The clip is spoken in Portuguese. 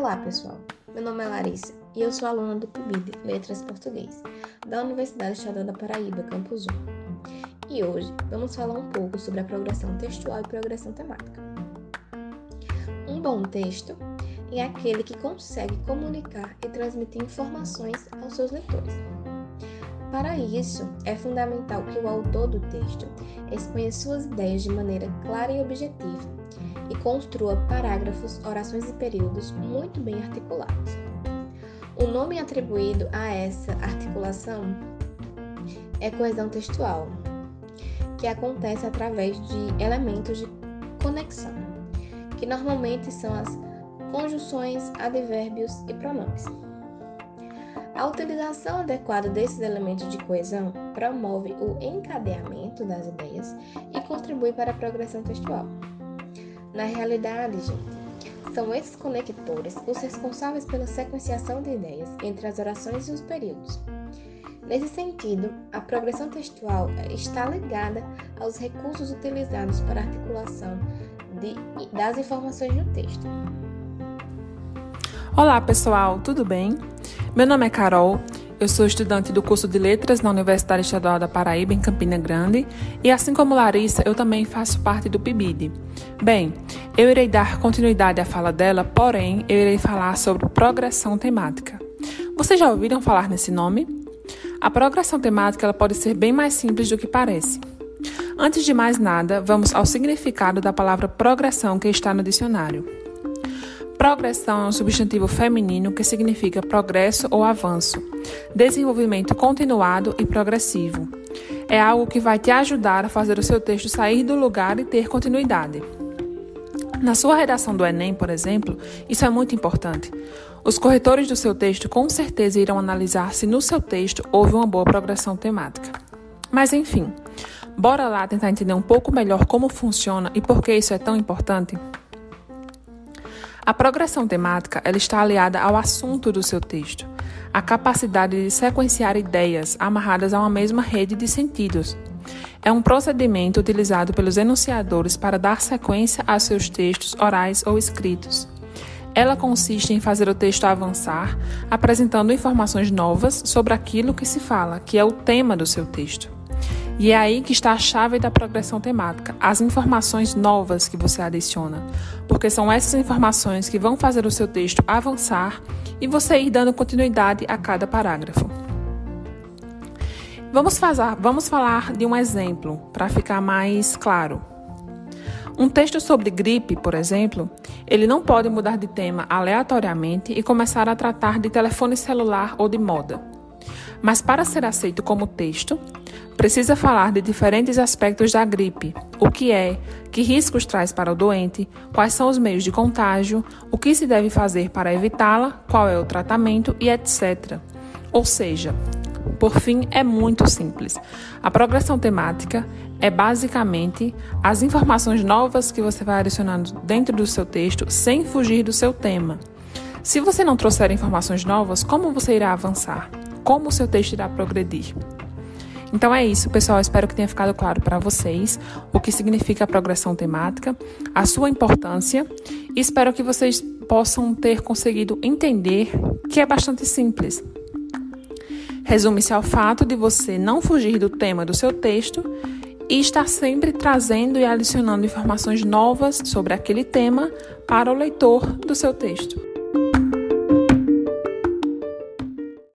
Olá, pessoal. Meu nome é Larissa e eu sou aluna do PIBID Letras Português, da Universidade Estadual da Paraíba, Campus 1. E hoje vamos falar um pouco sobre a progressão textual e progressão temática. Um bom texto é aquele que consegue comunicar e transmitir informações aos seus leitores. Para isso, é fundamental que o autor do texto exponha suas ideias de maneira clara e objetiva e construa parágrafos, orações e períodos muito bem articulados. O nome atribuído a essa articulação é coesão textual, que acontece através de elementos de conexão, que normalmente são as conjunções, advérbios e pronomes. A utilização adequada desses elementos de coesão promove o encadeamento das ideias e contribui para a progressão textual. Na realidade, gente, são esses conectores os responsáveis pela sequenciação de ideias entre as orações e os períodos. Nesse sentido, a progressão textual está ligada aos recursos utilizados para a articulação de, das informações no texto. Olá, pessoal, tudo bem? Meu nome é Carol eu sou estudante do curso de Letras na Universidade Estadual da Paraíba, em Campina Grande, e assim como Larissa, eu também faço parte do PIBID. Bem, eu irei dar continuidade à fala dela, porém, eu irei falar sobre progressão temática. Vocês já ouviram falar nesse nome? A progressão temática ela pode ser bem mais simples do que parece. Antes de mais nada, vamos ao significado da palavra progressão que está no dicionário. Progressão é um substantivo feminino que significa progresso ou avanço, desenvolvimento continuado e progressivo. É algo que vai te ajudar a fazer o seu texto sair do lugar e ter continuidade. Na sua redação do Enem, por exemplo, isso é muito importante. Os corretores do seu texto com certeza irão analisar se no seu texto houve uma boa progressão temática. Mas enfim, bora lá tentar entender um pouco melhor como funciona e por que isso é tão importante? A progressão temática ela está aliada ao assunto do seu texto, a capacidade de sequenciar ideias amarradas a uma mesma rede de sentidos. É um procedimento utilizado pelos enunciadores para dar sequência a seus textos orais ou escritos. Ela consiste em fazer o texto avançar, apresentando informações novas sobre aquilo que se fala, que é o tema do seu texto. E é aí que está a chave da progressão temática, as informações novas que você adiciona, porque são essas informações que vão fazer o seu texto avançar e você ir dando continuidade a cada parágrafo. Vamos, fazer, vamos falar de um exemplo para ficar mais claro. Um texto sobre gripe, por exemplo, ele não pode mudar de tema aleatoriamente e começar a tratar de telefone celular ou de moda. Mas para ser aceito como texto, precisa falar de diferentes aspectos da gripe: o que é, que riscos traz para o doente, quais são os meios de contágio, o que se deve fazer para evitá-la, qual é o tratamento e etc. Ou seja, por fim, é muito simples. A progressão temática é basicamente as informações novas que você vai adicionando dentro do seu texto sem fugir do seu tema. Se você não trouxer informações novas, como você irá avançar? Como o seu texto irá progredir? Então é isso, pessoal. Espero que tenha ficado claro para vocês o que significa a progressão temática, a sua importância e espero que vocês possam ter conseguido entender que é bastante simples. Resume-se ao fato de você não fugir do tema do seu texto e estar sempre trazendo e adicionando informações novas sobre aquele tema para o leitor do seu texto.